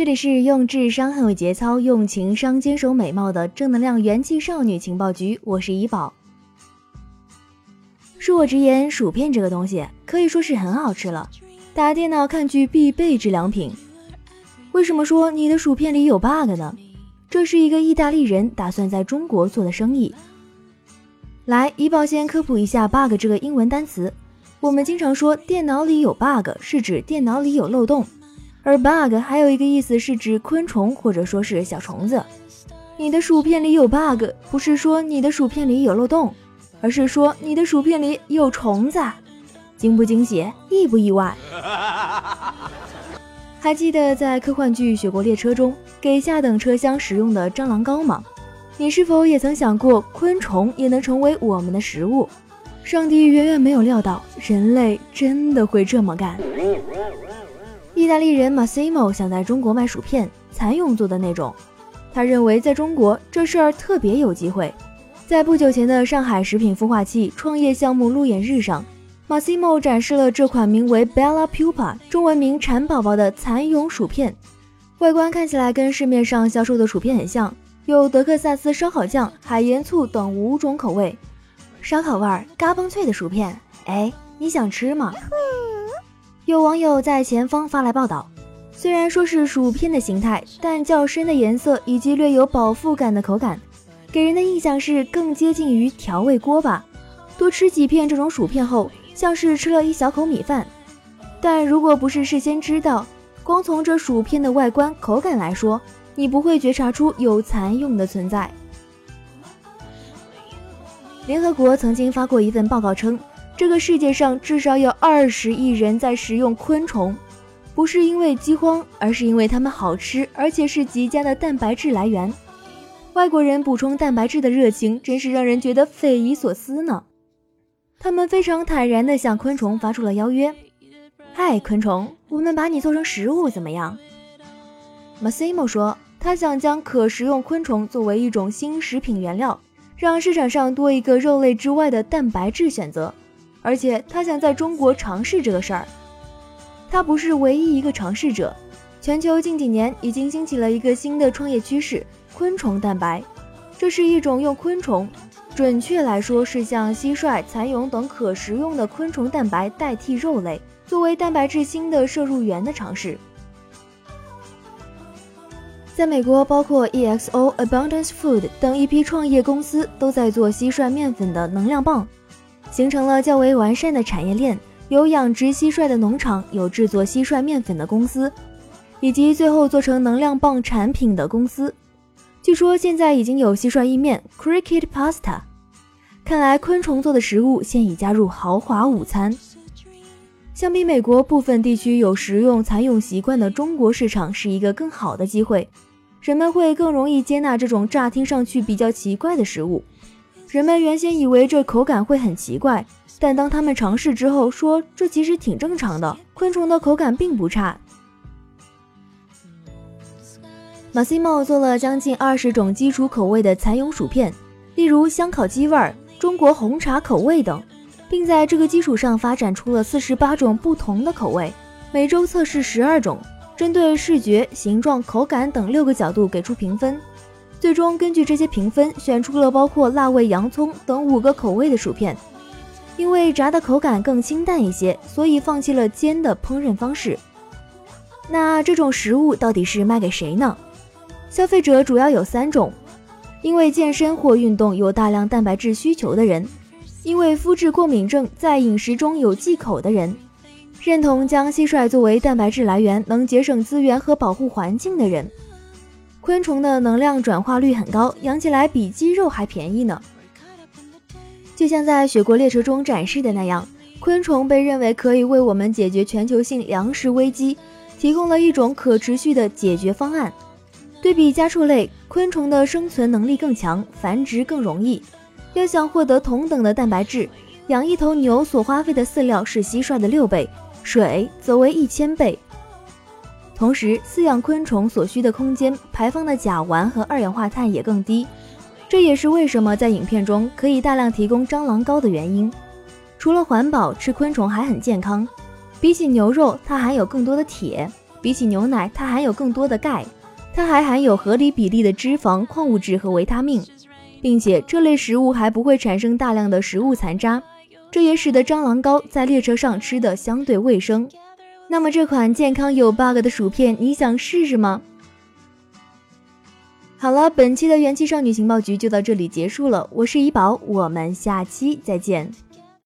这里是用智商捍卫节操，用情商坚守美貌的正能量元气少女情报局。我是怡宝。恕我直言，薯片这个东西可以说是很好吃了，打电脑看剧必备之良品。为什么说你的薯片里有 bug 呢？这是一个意大利人打算在中国做的生意。来，怡宝先科普一下 bug 这个英文单词。我们经常说电脑里有 bug，是指电脑里有漏洞。而 bug 还有一个意思是指昆虫或者说是小虫子。你的薯片里有 bug，不是说你的薯片里有漏洞，而是说你的薯片里有虫子。惊不惊喜？意不意外？还记得在科幻剧《雪国列车》中给下等车厢使用的蟑螂膏吗？你是否也曾想过昆虫也能成为我们的食物？上帝远远没有料到人类真的会这么干。意大利人 Massimo 想在中国卖薯片，蚕蛹做的那种。他认为在中国这事儿特别有机会。在不久前的上海食品孵化器创业项目路演日上，Massimo 展示了这款名为 Bella Pupa（ 中文名蚕宝宝）的蚕蛹薯片。外观看起来跟市面上销售的薯片很像，有德克萨斯烧烤酱、海盐醋等五种口味。烧烤味儿，嘎嘣脆的薯片，哎，你想吃吗？有网友在前方发来报道，虽然说是薯片的形态，但较深的颜色以及略有饱腹感的口感，给人的印象是更接近于调味锅巴。多吃几片这种薯片后，像是吃了一小口米饭。但如果不是事先知道，光从这薯片的外观口感来说，你不会觉察出有蚕蛹的存在。联合国曾经发过一份报告称。这个世界上至少有二十亿人在食用昆虫，不是因为饥荒，而是因为它们好吃，而且是极佳的蛋白质来源。外国人补充蛋白质的热情真是让人觉得匪夷所思呢。他们非常坦然地向昆虫发出了邀约：“嗨，昆虫，我们把你做成食物怎么样？”Massimo 说，他想将可食用昆虫作为一种新食品原料，让市场上多一个肉类之外的蛋白质选择。而且他想在中国尝试这个事儿，他不是唯一一个尝试者。全球近几年已经兴起了一个新的创业趋势——昆虫蛋白。这是一种用昆虫，准确来说是像蟋蟀、蚕蛹等可食用的昆虫蛋白代替肉类，作为蛋白质新的摄入源的尝试。在美国，包括 EXO、Abundance Food 等一批创业公司都在做蟋蟀面粉的能量棒。形成了较为完善的产业链，有养殖蟋蟀的农场，有制作蟋蟀面粉的公司，以及最后做成能量棒产品的公司。据说现在已经有蟋蟀意面 （Cricket Pasta）。看来昆虫做的食物现已加入豪华午餐。相比美国部分地区有食用蚕蛹习惯的中国市场，是一个更好的机会，人们会更容易接纳这种乍听上去比较奇怪的食物。人们原先以为这口感会很奇怪，但当他们尝试之后，说这其实挺正常的。昆虫的口感并不差。Massimo 做了将近二十种基础口味的蚕蛹薯片，例如香烤鸡味、中国红茶口味等，并在这个基础上发展出了四十八种不同的口味，每周测试十二种，针对视觉、形状、口感等六个角度给出评分。最终根据这些评分，选出了包括辣味洋葱等五个口味的薯片。因为炸的口感更清淡一些，所以放弃了煎的烹饪方式。那这种食物到底是卖给谁呢？消费者主要有三种：因为健身或运动有大量蛋白质需求的人；因为肤质过敏症在饮食中有忌口的人；认同将蟋蟀作为蛋白质来源能节省资源和保护环境的人。昆虫的能量转化率很高，养起来比鸡肉还便宜呢。就像在《雪国列车》中展示的那样，昆虫被认为可以为我们解决全球性粮食危机，提供了一种可持续的解决方案。对比家畜类，昆虫的生存能力更强，繁殖更容易。要想获得同等的蛋白质，养一头牛所花费的饲料是蟋蟀的六倍，水则为一千倍。同时，饲养昆虫所需的空间排放的甲烷和二氧化碳也更低，这也是为什么在影片中可以大量提供蟑螂膏的原因。除了环保，吃昆虫还很健康。比起牛肉，它含有更多的铁；比起牛奶，它含有更多的钙。它还含有合理比例的脂肪、矿物质和维他命。并且这类食物还不会产生大量的食物残渣，这也使得蟑螂膏在列车上吃的相对卫生。那么这款健康有 bug 的薯片，你想试试吗？好了，本期的元气少女情报局就到这里结束了，我是怡宝，我们下期再见。